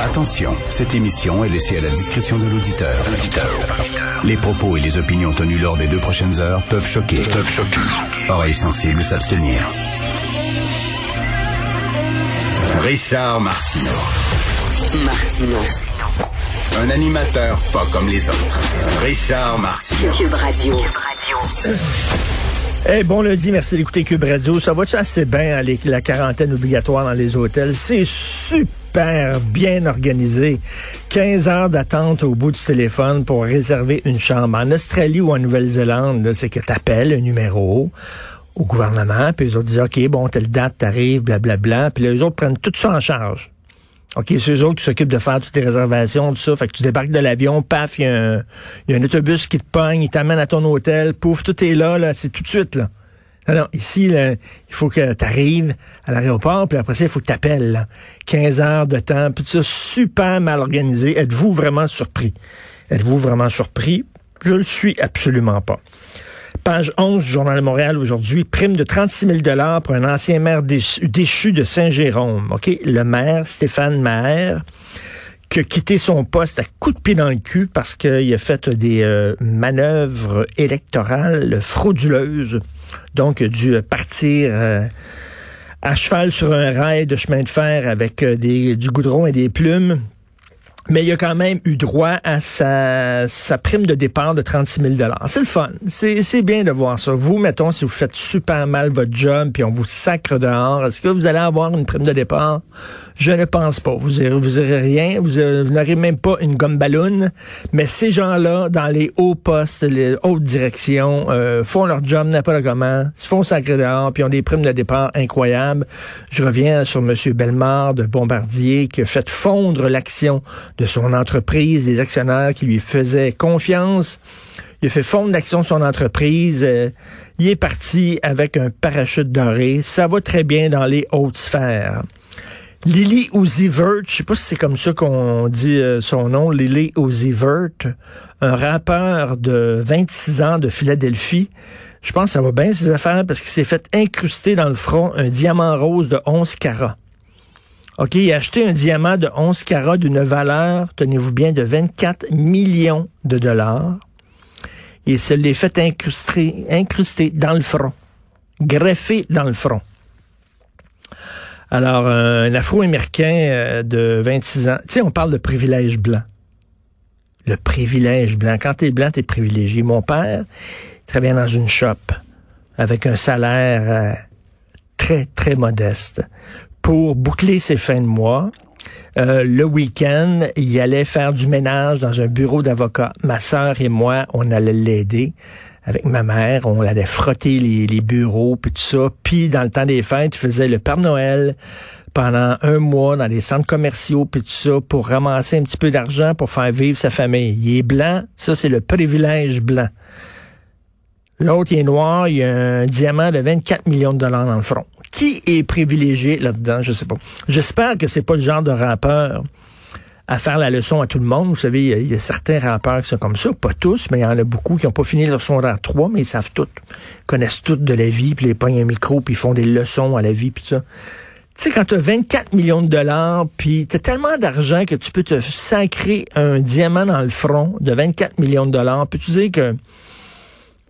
Attention, cette émission est laissée à la discrétion de l'auditeur. Les propos et les opinions tenues lors des deux prochaines heures peuvent choquer. Peuvent choquer. Oreilles sensibles s'abstenir. Richard Martineau. Martino. Un animateur pas comme les autres. Richard Martineau. Cube Radio. Eh bon lundi, merci d'écouter Cube Radio. Ça va-tu assez bien, hein, les- la quarantaine obligatoire dans les hôtels? C'est super bien organisé. 15 heures d'attente au bout du téléphone pour réserver une chambre. En Australie ou en Nouvelle-Zélande, là, c'est que tu appelles un numéro au gouvernement, puis les autres disent, OK, bon, telle date, t'arrives, blablabla. Puis les autres prennent tout ça en charge. OK, c'est eux autres qui s'occupent de faire toutes les réservations, tout ça. Fait que tu débarques de l'avion, paf, il y, a un- il y a un autobus qui te pogne, il t'amène à ton hôtel, pouf, tout est là, là, c'est tout de suite, là. Non, ici, il faut que tu arrives à l'aéroport, puis après ça, il faut que tu appelles. 15 heures de temps, puis ça, super mal organisé. Êtes-vous vraiment surpris? Êtes-vous vraiment surpris? Je le suis absolument pas. Page 11 du Journal de Montréal aujourd'hui, prime de 36 000 pour un ancien maire déchu, de Saint-Jérôme. Le maire Stéphane Maher qui a quitté son poste à coup de pied dans le cul parce qu'il a fait des euh, manœuvres électorales frauduleuses. Donc, dû partir euh, à cheval sur un rail de chemin de fer avec euh, des, du goudron et des plumes. Mais il a quand même eu droit à sa, sa prime de départ de 36 000 C'est le fun. C'est bien de voir ça. Vous, mettons, si vous faites super mal votre job, puis on vous sacre dehors, est-ce que vous allez avoir une prime de départ? Je ne pense pas. Vous aurez, vous rien. Vous, aurez- vous n'aurez même pas une gomme ballon. Mais ces gens-là, dans les hauts postes, les hautes directions, euh, font leur job n'importe comment, se font sacrer dehors, puis ont des primes de départ incroyables. Je reviens sur M. Bellemare de Bombardier qui a fait fondre l'action de son entreprise, des actionnaires qui lui faisaient confiance. Il a fait fondre l'action de son entreprise. Euh, il est parti avec un parachute doré. Ça va très bien dans les hautes sphères. Lily Uzi Vert, je sais pas si c'est comme ça qu'on dit euh, son nom, Lily Uzi Vert, un rappeur de 26 ans de Philadelphie. Je pense que ça va bien ses affaires parce qu'il s'est fait incruster dans le front un diamant rose de 11 carats. OK, il a acheté un diamant de 11 carats d'une valeur, tenez-vous bien, de 24 millions de dollars. Et se l'est fait incruster, incruster dans le front, greffé dans le front. Alors, un Afro-Américain euh, de 26 ans, tu sais, on parle de privilège blanc. Le privilège blanc. Quand t'es blanc, t'es privilégié. Mon père travaillait dans une shop avec un salaire euh, très, très modeste. Pour boucler ses fins de mois, euh, le week-end, il allait faire du ménage dans un bureau d'avocat. Ma sœur et moi, on allait l'aider avec ma mère. On allait frotter les, bureaux, puis tout ça. Puis, dans le temps des fêtes, il faisait le Père Noël pendant un mois dans les centres commerciaux, puis tout ça, pour ramasser un petit peu d'argent pour faire vivre sa famille. Il est blanc, ça, c'est le privilège blanc. L'autre, il est noir, il a un diamant de 24 millions de dollars dans le front. Qui est privilégié là-dedans? Je sais pas. J'espère que c'est pas le genre de rappeur à faire la leçon à tout le monde. Vous savez, il y a, y certains rappeurs qui sont comme ça, pas tous, mais il y en a beaucoup qui n'ont pas fini leur secondaire 3, mais ils savent tout, Ils connaissent tout de la vie, puis ils pognent un micro, puis ils font des leçons à la vie, puis ça. Tu sais, quand tu as 24 millions de dollars, puis tu tellement d'argent que tu peux te sacrer un diamant dans le front de 24 millions de dollars, peux-tu dire que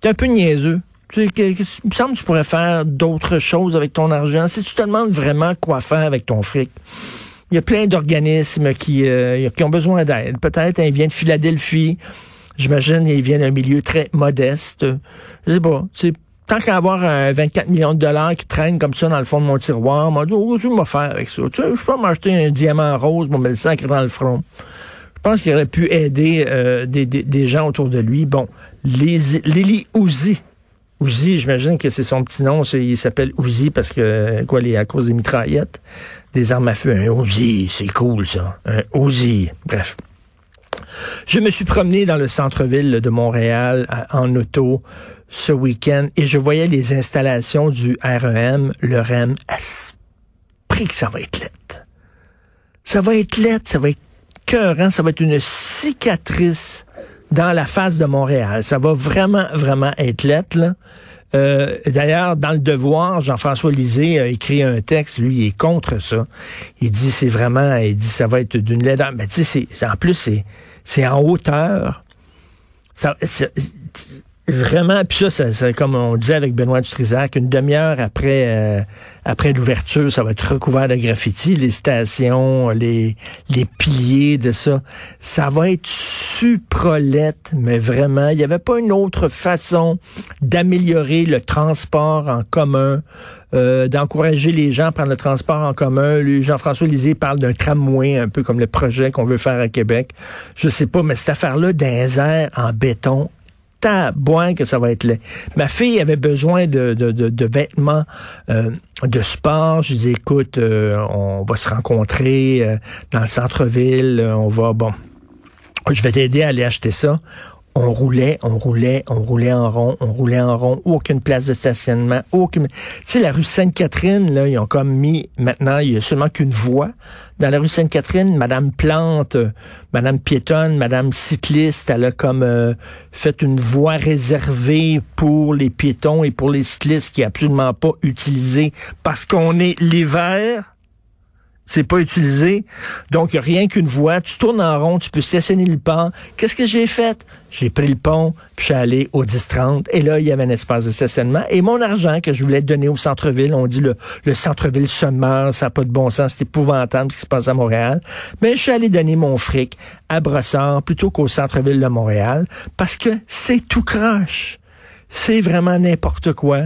t'es un peu niaiseux? Tu sais, que, que- il me semble que tu pourrais faire d'autres choses avec ton argent. Si tu te demandes vraiment quoi faire avec ton fric, il y a plein d'organismes qui, euh, qui ont besoin d'aide. Peut-être ils viennent de Philadelphie. J'imagine qu'ils viennent d'un milieu très modeste. Je sais pas. C'est tant qu'à avoir un 24 millions de dollars qui traînent comme ça dans le fond de mon tiroir, m'a dit, oh, je vais faire avec ça? Tu sais, je peux m'acheter un diamant rose, moi, me dans le front. Je pense qu'il aurait pu aider euh, des, des, des, gens autour de lui. Bon, Lily Ouzi. Ouzi, j'imagine que c'est son petit nom. Il s'appelle Ouzi parce que, quoi, les, à cause des mitraillettes, des armes à feu. Un Ouzi, c'est cool, ça. Un Ouzi. Bref. Je me suis promené dans le centre-ville de Montréal en auto ce week-end et je voyais les installations du REM, le REM. Esprit que ça va être lettre. Ça va être lettre, ça va être cœurant, ça va être une cicatrice dans la face de Montréal. Ça va vraiment, vraiment être lettre, là. Euh, D'ailleurs, dans le Devoir, Jean-François Lisée a écrit un texte, lui, il est contre ça. Il dit, c'est vraiment, il dit, ça va être d'une laideur. Mais tu sais, en plus, c'est en hauteur. Ça, Vraiment, puis ça, c'est comme on disait avec Benoît Dutrisac, une demi-heure après euh, après l'ouverture, ça va être recouvert de graffiti, les stations, les les piliers de ça. Ça va être suprolette, mais vraiment, il n'y avait pas une autre façon d'améliorer le transport en commun, euh, d'encourager les gens à prendre le transport en commun. Jean-François Lisée parle d'un tramway, un peu comme le projet qu'on veut faire à Québec. Je sais pas, mais cette affaire-là d'un en béton, tabouin que ça va être laid. Ma fille avait besoin de, de, de, vêtements euh, de sport. Je dis écoute, euh, on va se rencontrer euh, dans le centre-ville, on va, bon, je vais t'aider à aller acheter ça on roulait, on roulait, on roulait en rond, on roulait en rond, aucune place de stationnement, aucune... Tu sais, la rue Sainte-Catherine, là, ils ont comme mis, maintenant, il y a seulement qu'une voie. Dans la rue Sainte-Catherine, Madame Plante, Madame piétonne, Madame cycliste, elle a comme euh, fait une voie réservée pour les piétons et pour les cyclistes qui est absolument pas utilisée parce qu'on est l'hiver c'est pas utilisé. Donc, rien qu'une voie. Tu tournes en rond, tu peux stationner le pont. Qu'est-ce que j'ai fait? J'ai pris le pont, puis je suis allé au 10-30. Et là, il y avait un espace de stationnement. Et mon argent que je voulais donner au centre-ville, on dit le, le centre-ville se meurt, ça n'a pas de bon sens, c'est épouvantable ce qui se passe à Montréal. Mais je suis allé donner mon fric à Brossard plutôt qu'au centre-ville de Montréal parce que c'est tout crache. C'est vraiment n'importe quoi.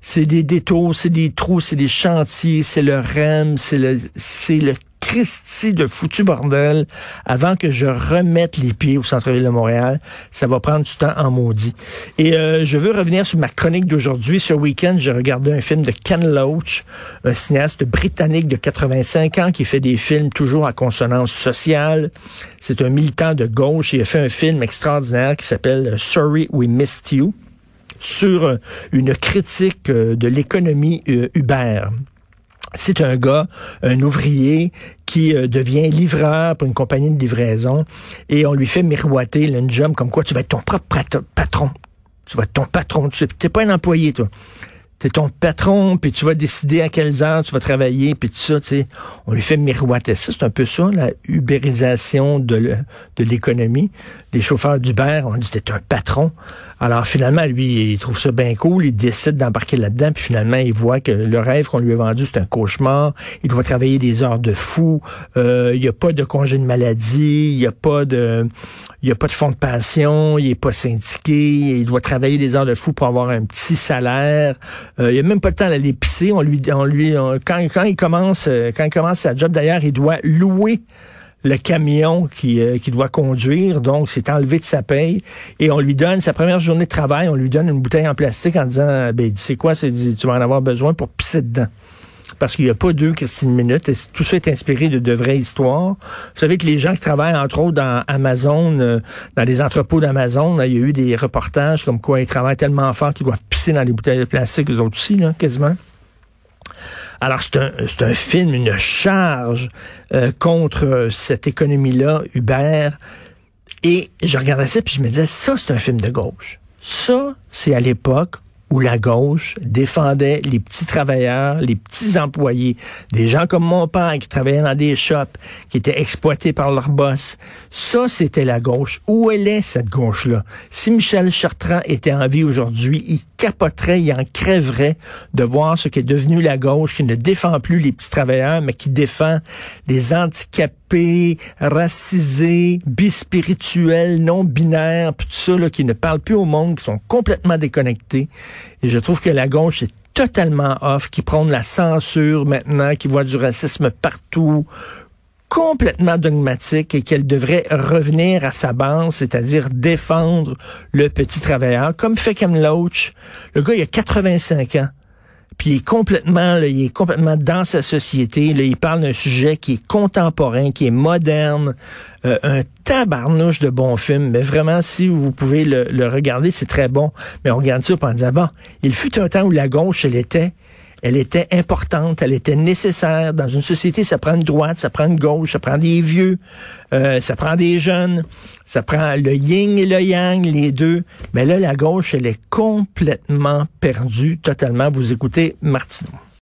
C'est des détours, c'est des trous, c'est des chantiers, c'est le REM, c'est le, c'est le Christie de foutu bordel avant que je remette les pieds au centre-ville de Montréal. Ça va prendre du temps en maudit. Et euh, je veux revenir sur ma chronique d'aujourd'hui. Ce week-end, j'ai regardé un film de Ken Loach, un cinéaste britannique de 85 ans qui fait des films toujours à consonance sociale. C'est un militant de gauche. Il a fait un film extraordinaire qui s'appelle Sorry We Missed You sur euh, une critique euh, de l'économie euh, Uber. C'est un gars, un ouvrier qui devient livreur pour une compagnie de livraison et on lui fait miroiter le job comme quoi tu vas être ton propre patron. Tu vas être ton patron. Tu n'es pas un employé, toi t'es ton patron, puis tu vas décider à quelles heures tu vas travailler, puis tout ça, tu sais. On lui fait miroiter ça. C'est un peu ça, la ubérisation de l'économie. Les chauffeurs d'Uber, on dit t'es un patron. Alors finalement, lui, il trouve ça bien cool, il décide d'embarquer là-dedans, puis finalement, il voit que le rêve qu'on lui a vendu, c'est un cauchemar. Il doit travailler des heures de fou. Euh, il n'y a pas de congé de maladie, il n'y a pas de il n'y a pas de fonds de pension, il est pas syndiqué, il doit travailler des heures de fou pour avoir un petit salaire. Euh, il a même pas le temps d'aller pisser. On lui, on lui, quand, quand il commence, euh, quand il commence sa job, d'ailleurs, il doit louer le camion qui, euh, qui doit conduire, donc c'est enlevé de sa paye, et on lui donne sa première journée de travail, on lui donne une bouteille en plastique en disant, ben, c'est quoi, c'est, tu vas en avoir besoin pour pisser dedans parce qu'il n'y a pas deux Christine Minute. Tout ça est inspiré de de vraies histoires. Vous savez que les gens qui travaillent, entre autres, dans Amazon, euh, dans les entrepôts d'Amazon, il y a eu des reportages comme quoi ils travaillent tellement fort qu'ils doivent pisser dans les bouteilles de plastique, eux autres aussi, là, quasiment. Alors, c'est un, un film, une charge euh, contre cette économie-là, Uber. Et je regardais ça, puis je me disais, ça, c'est un film de gauche. Ça, c'est à l'époque où la gauche défendait les petits travailleurs, les petits employés, des gens comme mon père qui travaillaient dans des shops, qui étaient exploités par leur boss. Ça, c'était la gauche. Où elle est, cette gauche-là? Si Michel Chartrand était en vie aujourd'hui, il capoterait, il en crèverait de voir ce qui est devenu la gauche, qui ne défend plus les petits travailleurs, mais qui défend les handicapés, racisés, bispirituels, non-binaires, tout ça, là, qui ne parlent plus au monde, qui sont complètement déconnectés. Et je trouve que la gauche est totalement off, qui prône la censure maintenant, qui voit du racisme partout, complètement dogmatique et qu'elle devrait revenir à sa base, c'est-à-dire défendre le petit travailleur, comme fait Ken Loach. Le gars, il a 85 ans. Puis il est complètement, il est complètement dans sa société. Là, il parle d'un sujet qui est contemporain, qui est moderne, euh, un tabarnouche de bons films. Mais vraiment, si vous pouvez le, regarder, c'est très bon. Mais on regarde ça en bon, il fut un temps où la gauche, elle était elle était importante, elle était nécessaire. Dans une société, ça prend une droite, ça prend une gauche, ça prend des vieux, euh, ça prend des jeunes, ça prend le yin et le yang, les deux. Mais là, la gauche, elle est complètement perdue, totalement. Vous écoutez Martineau.